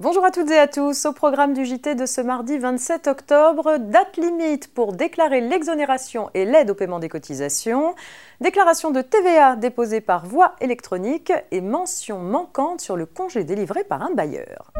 Bonjour à toutes et à tous. Au programme du JT de ce mardi 27 octobre, date limite pour déclarer l'exonération et l'aide au paiement des cotisations, déclaration de TVA déposée par voie électronique et mention manquante sur le congé délivré par un bailleur.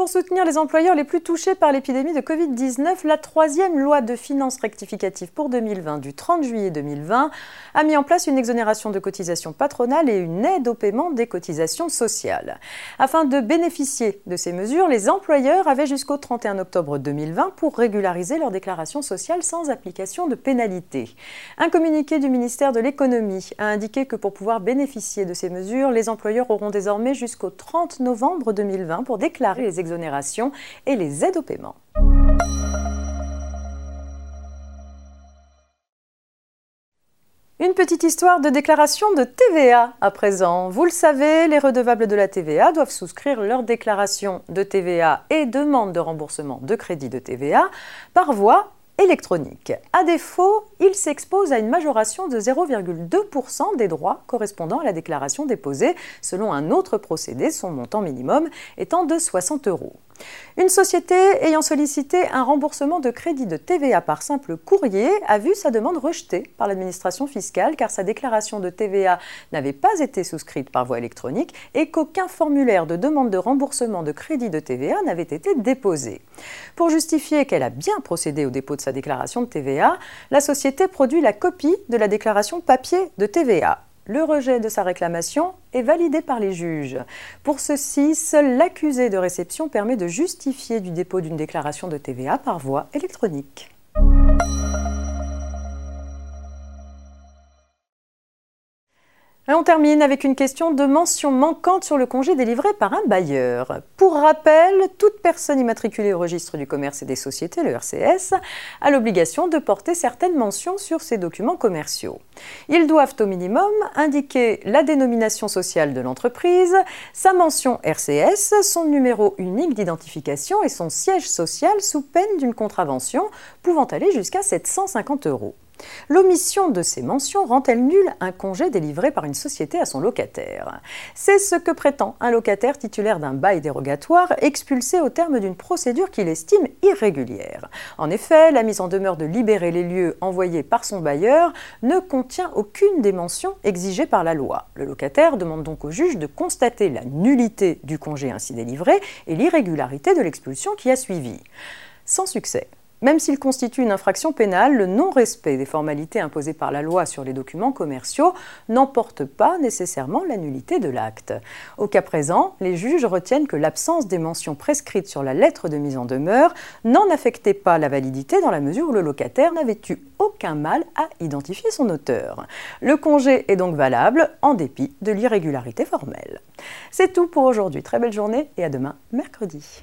Pour soutenir les employeurs les plus touchés par l'épidémie de Covid-19, la troisième loi de finances rectificative pour 2020 du 30 juillet 2020 a mis en place une exonération de cotisations patronales et une aide au paiement des cotisations sociales. Afin de bénéficier de ces mesures, les employeurs avaient jusqu'au 31 octobre 2020 pour régulariser leur déclaration sociale sans application de pénalité. Un communiqué du ministère de l'économie a indiqué que pour pouvoir bénéficier de ces mesures, les employeurs auront désormais jusqu'au 30 novembre 2020 pour déclarer les et les aides au paiement. Une petite histoire de déclaration de TVA à présent. Vous le savez, les redevables de la TVA doivent souscrire leur déclaration de TVA et demande de remboursement de crédit de TVA par voie électronique. À défaut, il s'expose à une majoration de 0,2% des droits correspondant à la déclaration déposée selon un autre procédé, son montant minimum étant de 60 euros. Une société ayant sollicité un remboursement de crédit de TVA par simple courrier a vu sa demande rejetée par l'administration fiscale car sa déclaration de TVA n'avait pas été souscrite par voie électronique et qu'aucun formulaire de demande de remboursement de crédit de TVA n'avait été déposé. Pour justifier qu'elle a bien procédé au dépôt de sa déclaration de TVA, la société produit la copie de la déclaration papier de TVA. Le rejet de sa réclamation est validé par les juges. Pour ceci, seul l'accusé de réception permet de justifier du dépôt d'une déclaration de TVA par voie électronique. On termine avec une question de mention manquante sur le congé délivré par un bailleur. Pour rappel, toute personne immatriculée au registre du commerce et des sociétés, le RCS, a l'obligation de porter certaines mentions sur ses documents commerciaux. Ils doivent au minimum indiquer la dénomination sociale de l'entreprise, sa mention RCS, son numéro unique d'identification et son siège social sous peine d'une contravention pouvant aller jusqu'à 750 euros. L'omission de ces mentions rend-elle nul un congé délivré par une société à son locataire? C'est ce que prétend un locataire titulaire d'un bail dérogatoire expulsé au terme d'une procédure qu'il estime irrégulière. En effet, la mise en demeure de libérer les lieux envoyés par son bailleur ne contient aucune des mentions exigées par la loi. Le locataire demande donc au juge de constater la nullité du congé ainsi délivré et l'irrégularité de l'expulsion qui a suivi. Sans succès. Même s'il constitue une infraction pénale, le non-respect des formalités imposées par la loi sur les documents commerciaux n'emporte pas nécessairement la nullité de l'acte. Au cas présent, les juges retiennent que l'absence des mentions prescrites sur la lettre de mise en demeure n'en affectait pas la validité dans la mesure où le locataire n'avait eu aucun mal à identifier son auteur. Le congé est donc valable en dépit de l'irrégularité formelle. C'est tout pour aujourd'hui. Très belle journée et à demain, mercredi.